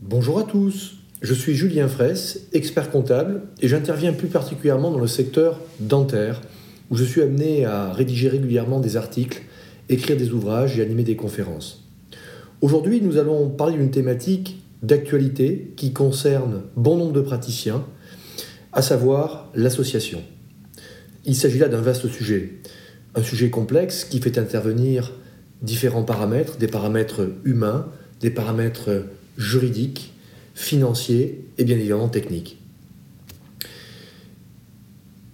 Bonjour à tous, je suis Julien Fraisse, expert comptable, et j'interviens plus particulièrement dans le secteur dentaire, où je suis amené à rédiger régulièrement des articles, écrire des ouvrages et animer des conférences. Aujourd'hui, nous allons parler d'une thématique d'actualité qui concerne bon nombre de praticiens, à savoir l'association. Il s'agit là d'un vaste sujet, un sujet complexe qui fait intervenir différents paramètres, des paramètres humains, des paramètres juridiques, financiers et bien évidemment techniques.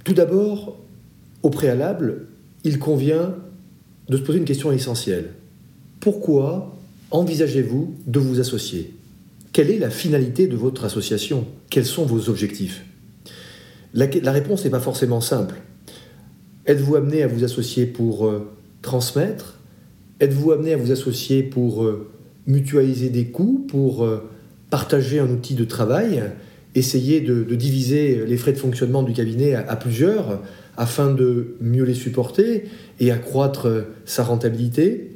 Tout d'abord, au préalable, il convient de se poser une question essentielle. Pourquoi envisagez-vous de vous associer? Quelle est la finalité de votre association? Quels sont vos objectifs? La, réponse n'est pas forcément simple. Êtes-vous amené à vous associer pour euh, transmettre Êtes-vous amené à vous associer pour euh, mutualiser des coûts, pour euh, partager un outil de travail, essayer de, diviser les frais de fonctionnement du cabinet à, plusieurs afin de mieux les supporter et accroître sa rentabilité?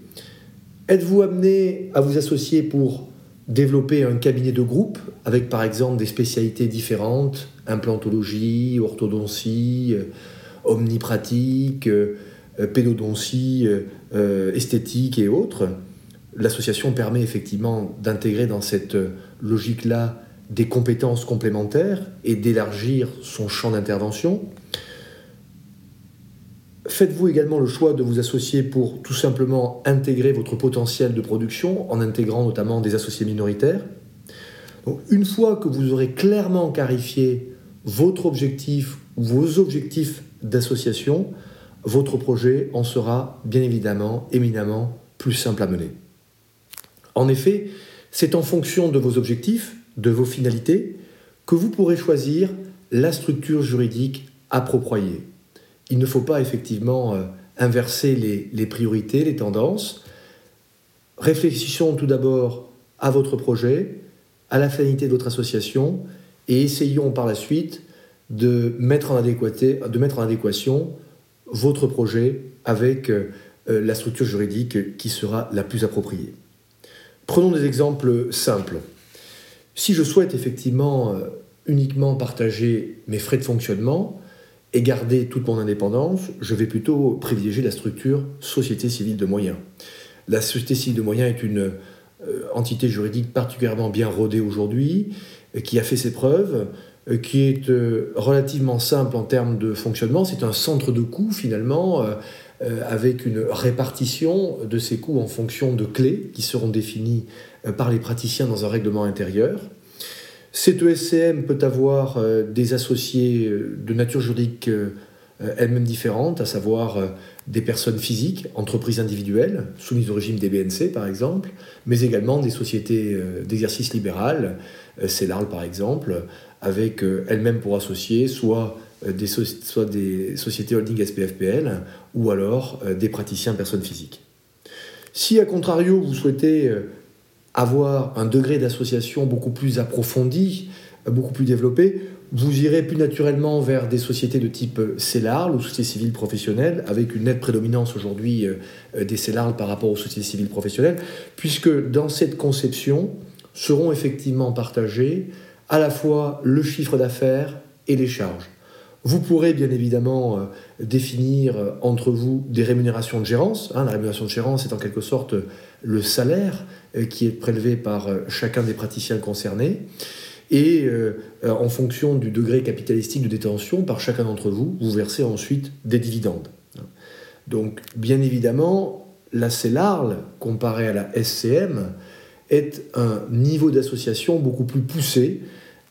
Êtes-vous amené à vous associer pour développer un cabinet de groupe avec par exemple des spécialités différentes, implantologie, orthodontie, omnipratique, pédodontie, euh, esthétique et autres l'association permet effectivement d'intégrer dans cette logique-là des compétences complémentaires et d'élargir son champ d'intervention. Faites-vous également le choix de vous associer pour tout simplement intégrer votre potentiel de production en intégrant notamment des associés minoritaires Une fois que vous aurez clairement clarifié votre objectif ou vos objectifs d'association, votre projet en sera bien évidemment éminemment plus simple à mener. En effet, c'est en fonction de vos objectifs, de vos finalités, que vous pourrez choisir la structure juridique appropriée. Il ne faut pas effectivement euh, inverser les, priorités, les tendances. Réfléchissons tout d'abord à votre projet, à la finalité de votre association, et essayons par la suite de mettre en, de mettre en adéquation votre projet avec euh, la structure juridique qui sera la plus appropriée. Prenons des exemples simples. Si je souhaite effectivement euh, uniquement partager mes frais de fonctionnement et garder toute mon indépendance, je vais plutôt privilégier la structure société civile de moyens. La société civile de moyens est une euh, entité juridique particulièrement bien rodée aujourd'hui, euh, qui a fait ses preuves, qui est relativement simple en termes de fonctionnement. C'est un centre de coûts finalement euh, avec une répartition de ces coûts en fonction de clés qui seront définies euh, par les praticiens dans un règlement intérieur. Cette ESCM peut avoir euh, des associés de nature juridique elles-mêmes différentes, à savoir des personnes physiques, entreprises individuelles, soumises au régime des BNC par exemple, mais également des sociétés d'exercice libéral, CELARL par exemple, avec elles-mêmes pour associés soit euh, des soit des sociétés holding SPFPL ou alors euh, des praticiens personnes physiques. Si, à contrario, vous souhaitez euh, avoir un degré d'association beaucoup plus approfondi, beaucoup plus développé, vous irez plus naturellement vers des sociétés de type CELARL ou sociétés civiles professionnelles, avec une nette prédominance aujourd'hui des CELARL par rapport aux sociétés civiles professionnelles, puisque dans cette conception seront effectivement partagés à la fois le chiffre d'affaires et les charges. Vous pourrez bien évidemment euh, définir euh, entre vous des rémunérations de gérance. Hein. la rémunération de gérance est en quelque sorte le salaire euh, qui est prélevé par chacun des praticiens concernés. Et en fonction du degré capitalistique de détention par chacun d'entre vous, vous versez ensuite des dividendes. Donc bien évidemment, la CELARL, comparée à la SCM, est un niveau d'association beaucoup plus poussé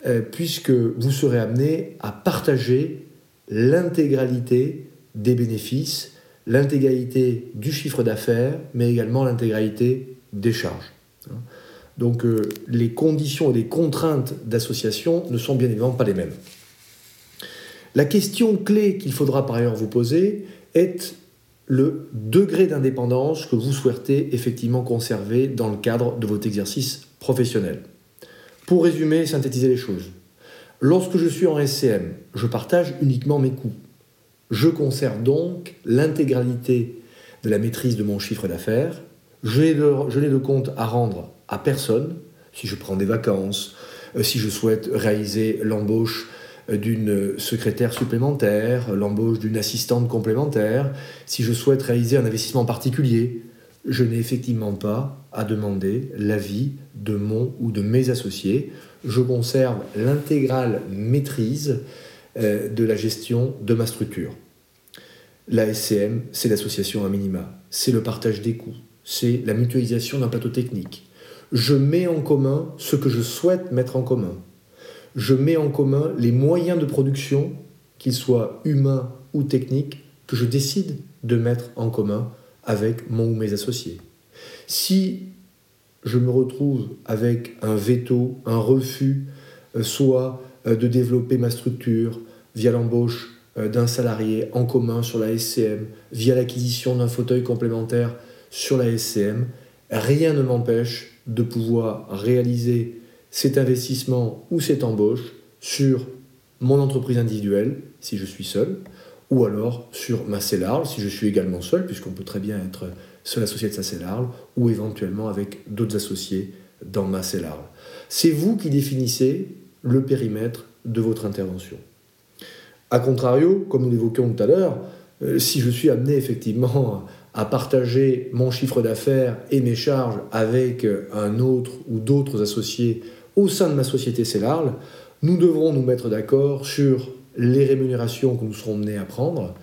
euh, puisque vous serez amené à partager l'intégralité des bénéfices, l'intégralité du chiffre d'affaires, mais également l'intégralité des charges. Donc euh, les conditions et les contraintes d'association ne sont bien évidemment pas les mêmes. La question clé qu'il faudra par ailleurs vous poser est le degré d'indépendance que vous souhaitez effectivement conserver dans le cadre de votre exercice professionnel. Pour résumer et synthétiser les choses, lorsque je suis en SCM, je partage uniquement mes coûts. Je conserve donc l'intégralité de la maîtrise de mon chiffre d'affaires. je n'ai de, de compte à rendre à personne, si je prends des vacances, euh, si je souhaite réaliser l'embauche d'une secrétaire supplémentaire, l'embauche d'une assistante complémentaire, si je souhaite réaliser un investissement particulier, je n'ai effectivement pas à demander l'avis de mon ou de mes associés. Je conserve l'intégrale maîtrise euh, de la gestion de ma structure. La SCM, c'est l'association à minima, c'est le partage des coûts, c'est la mutualisation d'un plateau technique. Je mets en commun ce que je souhaite mettre en commun. Je mets en commun les moyens de production, qu'ils soient humains ou techniques, que je décide de mettre en commun avec mon ou mes associés. Si je me retrouve avec un veto, un refus, euh, soit euh, de développer ma structure via l'embauche euh, d'un salarié en commun sur la SCM, via l'acquisition d'un fauteuil complémentaire sur la SCM, rien ne m'empêche de pouvoir réaliser cet investissement ou cette embauche sur mon entreprise individuelle, si je suis seul, ou alors sur ma CELARL, si je suis également seul, puisqu'on peut très bien être seul associé de sa CELARL, ou éventuellement avec d'autres associés dans ma CELARL. C'est vous qui définissez le périmètre de votre intervention. A contrario, comme nous l'évoquions tout à l'heure, euh, si je suis amené effectivement à partager mon chiffre d'affaires et mes charges avec un autre ou d'autres associés au sein de ma société CELARL, nous devrons nous mettre d'accord sur les rémunérations que nous serons menés à prendre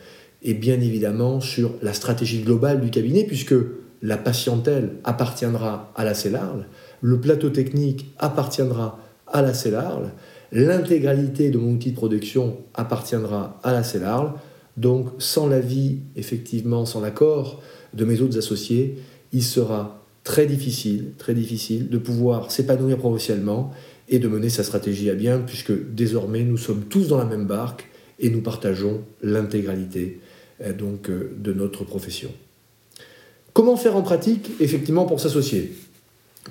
et bien évidemment sur la stratégie globale du cabinet puisque la patientèle appartiendra à la CELARL, le plateau technique appartiendra à la CELARL, l'intégralité de mon outil de production appartiendra à la CELARL. Donc, sans l'avis, effectivement, sans l'accord de mes autres associés, il sera très difficile, très difficile de pouvoir s'épanouir professionnellement et de mener sa stratégie à bien, puisque désormais nous sommes tous dans la même barque et nous partageons l'intégralité euh, donc euh, de notre profession. Comment faire en pratique, effectivement, pour s'associer?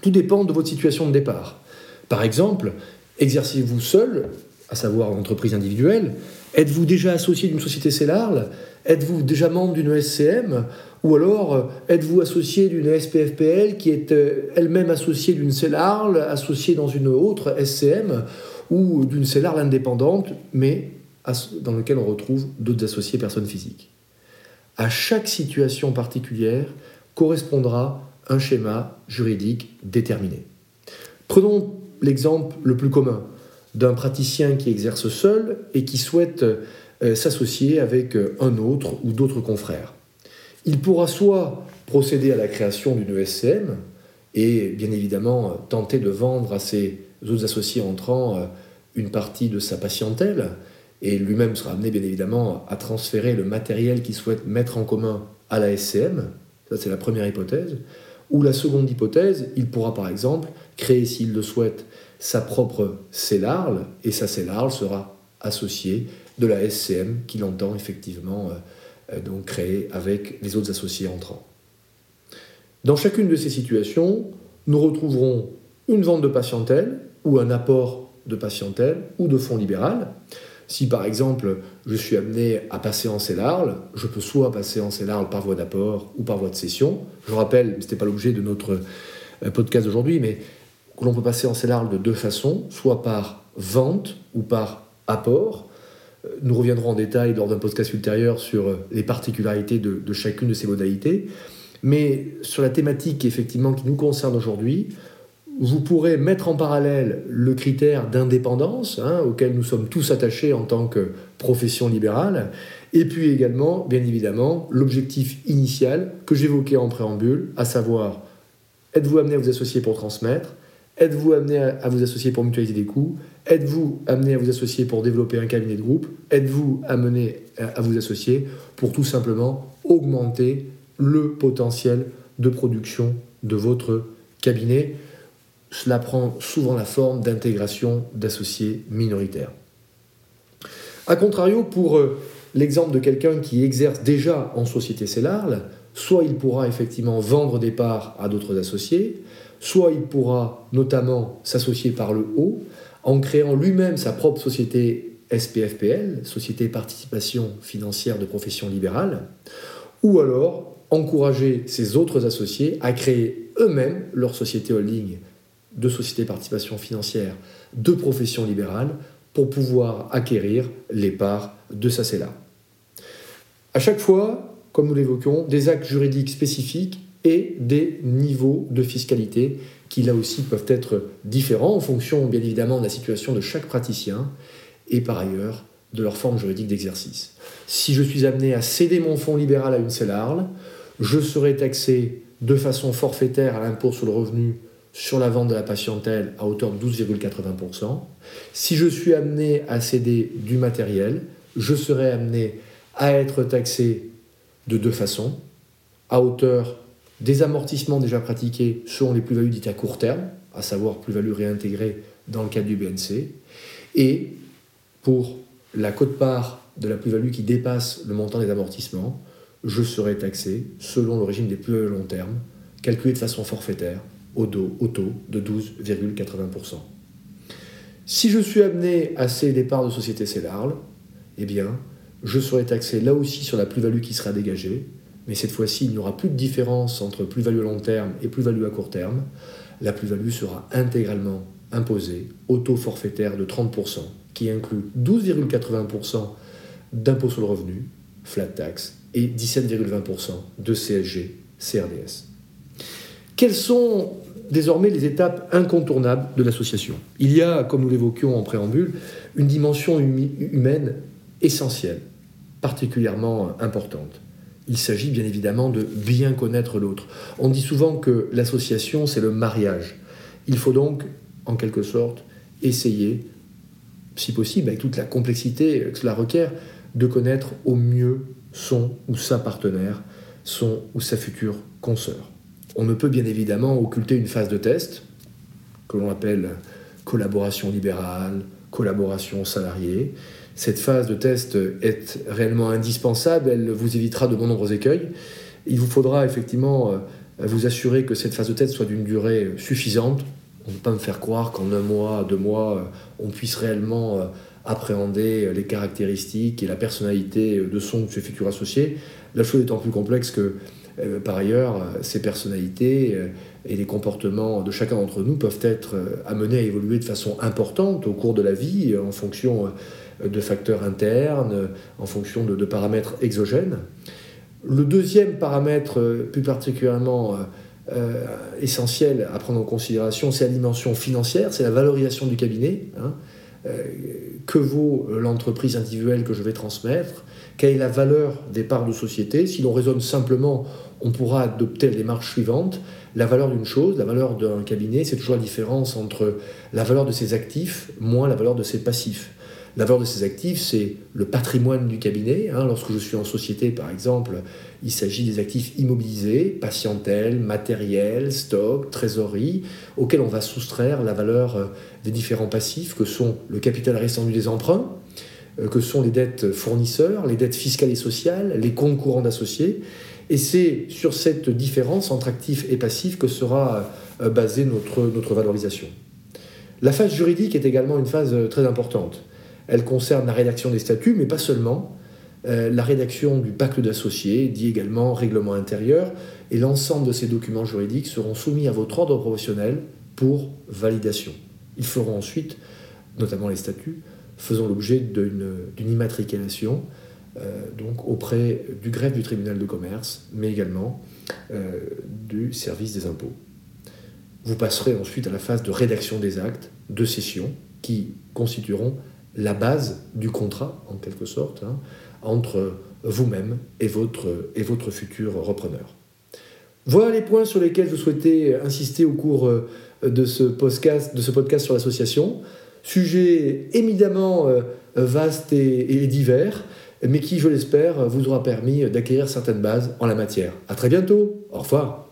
Tout dépend de votre situation de départ. Par exemple, exercez-vous seul, à savoir en entreprise individuelle Êtes-vous déjà associé d'une société CELARL Êtes-vous déjà membre d'une SCM Ou alors euh, êtes-vous associé d'une SPFPL qui est euh, elle-même associée d'une CELARL, associée dans une autre SCM ou d'une CELARL indépendante, mais dans laquelle on retrouve d'autres associés personnes physiques À chaque situation particulière correspondra un schéma juridique déterminé. Prenons l'exemple le plus commun d'un praticien qui exerce seul et qui souhaite euh, s'associer avec euh, un autre ou d'autres confrères. Il pourra soit procéder à la création d'une ESCM et bien évidemment tenter de vendre à ses autres associés entrants euh, une partie de sa patientèle et lui-même sera amené bien évidemment à transférer le matériel qu'il souhaite mettre en commun à la SCM. Ça c'est la première hypothèse. Ou la seconde hypothèse, il pourra par exemple créer, s'il le souhaite, sa propre CELARL, et sa CELARL sera associée de la SCM qu'il entend effectivement euh, euh, créer avec les autres associés entrants. Dans chacune de ces situations, nous retrouverons une vente de patientèle ou un apport de patientèle ou de fonds libéral. Si par exemple je suis amené à passer en CELARL, je peux soit passer en CELARL par voie d'apport ou par voie de cession. Je rappelle, ce n'était pas l'objet de notre euh, podcast d'aujourd'hui, mais que l'on peut passer en CELARL de deux façons, soit par vente ou par apport. Euh, nous reviendrons en détail lors d'un podcast ultérieur sur euh, les particularités de, chacune de ces modalités. Mais sur la thématique effectivement qui nous concerne aujourd'hui, vous pourrez mettre en parallèle le critère d'indépendance, hein, auquel nous sommes tous attachés en tant que profession libérale, et puis également, bien évidemment, l'objectif initial que j'évoquais en préambule, à savoir, êtes-vous amené à vous associer pour transmettre? Êtes-vous amené à vous associer pour mutualiser des coûts? Êtes-vous amené à vous associer pour développer un cabinet de groupe? Êtes-vous amené à vous associer pour tout simplement augmenter le potentiel de production de votre cabinet? Cela prend souvent la forme d'intégration d'associés minoritaires. A contrario, pour euh, l'exemple de quelqu'un qui exerce déjà en société CELARL, soit il pourra effectivement vendre des parts à d'autres associés, soit il pourra notamment s'associer par le haut en créant lui-même sa propre société SPFPL, Société Participation Financière de Profession Libérale, ou alors encourager ces autres associés à créer eux-mêmes leur société holding de société participation financière de profession libérale pour pouvoir acquérir les parts de sa CELA. À chaque fois, comme nous l'évoquions, des actes juridiques spécifiques et des niveaux de fiscalité qui là aussi peuvent être différents en fonction bien évidemment de la situation de chaque praticien et par ailleurs de leur forme juridique d'exercice. Si je suis amené à céder mon fonds libéral à une CELARL, je serai taxé de façon forfaitaire à l'impôt sur le revenu sur la vente de la patientèle à hauteur de 12,80%. Si je suis amené à céder du matériel, je serai amené à être taxé de deux façons, à hauteur des amortissements déjà pratiqués selon les plus-values dites à court terme, à savoir plus-value réintégrée dans le cadre du BNC, et pour la cote-part de la plus-value qui dépasse le montant des amortissements, je serai taxé selon le régime des plus long terme, calculé de façon forfaitaire au, taux de 12,80%. Si je suis amené à ces départs de société CELARL, eh bien, je serai taxé là aussi sur la plus-value qui sera dégagée, mais cette fois-ci, il n'y aura plus de différence entre plus-value à long terme et plus-value à court terme. La plus-value sera intégralement imposée au taux forfaitaire de 30%, qui inclut 12,80% d'impôt sur le revenu, flat tax, et 17,20% de CSG, CRDS. Quelles sont désormais les étapes incontournables de l'association? Il y a, comme nous l'évoquions en préambule, une dimension humaine essentielle, particulièrement importante. Il s'agit bien évidemment de bien connaître l'autre. On dit souvent que l'association, c'est le mariage. Il faut donc, en quelque sorte, essayer, si possible, avec toute la complexité que cela requiert, de connaître au mieux son ou sa partenaire, son ou sa future consoeur. On ne peut bien évidemment occulter une phase de test, que l'on appelle collaboration libérale, collaboration salariée. Cette phase de test est réellement indispensable, elle vous évitera de bon nombreux écueils. Il vous faudra effectivement euh, vous assurer que cette phase de test soit d'une durée suffisante. On ne peut pas me faire croire qu'en un mois, deux mois, euh, on puisse réellement euh, appréhender les caractéristiques et la personnalité de son ou de ses futurs associés. La chose étant plus complexe que, par ailleurs, ces personnalités et les comportements de chacun d'entre nous peuvent être amenés à évoluer de façon importante au cours de la vie en fonction de facteurs internes, en fonction de, paramètres exogènes. Le deuxième paramètre plus particulièrement essentiel à prendre en considération, c'est la dimension financière, c'est la valorisation du cabinet. Hein. Euh, que vaut l'entreprise individuelle que je vais transmettre, quelle est la valeur des parts de société. Si l'on raisonne simplement, on pourra adopter les démarche suivante. La valeur d'une chose, la valeur d'un cabinet, c'est toujours la différence entre la valeur de ses actifs moins la valeur de ses passifs. La valeur de ces actifs, c'est le patrimoine du cabinet. Hein. Lorsque je suis en société, par exemple, il s'agit des actifs immobilisés, patientèle, matériel, stock, trésorerie, auxquels on va soustraire la valeur euh, des différents passifs que sont le capital restant des emprunts, euh, que sont les dettes fournisseurs, les dettes fiscales et sociales, les comptes courants d'associés. Et c'est sur cette différence entre actifs et passifs que sera euh, basée notre, notre valorisation. La phase juridique est également une phase très importante. Elle concerne la rédaction des statuts, mais pas seulement. Euh, la rédaction du pacte d'associés, dit également règlement intérieur, et l'ensemble de ces documents juridiques seront soumis à votre ordre professionnel pour validation. Ils feront ensuite, notamment les statuts, faisant l'objet d'une immatriculation euh, donc auprès du greffe du tribunal de commerce, mais également euh, du service des impôts. Vous passerez ensuite à la phase de rédaction des actes de cession qui constitueront la base du contrat, en quelque sorte, hein, entre vous-même et votre, et futur repreneur. Voilà les points sur lesquels je souhaitais insister au cours euh, de ce podcast, de ce sur l'association. Sujet éminemment euh, vaste et, et divers, mais qui, je l'espère, vous aura permis d'acquérir certaines bases en la matière. À très bientôt. Au revoir.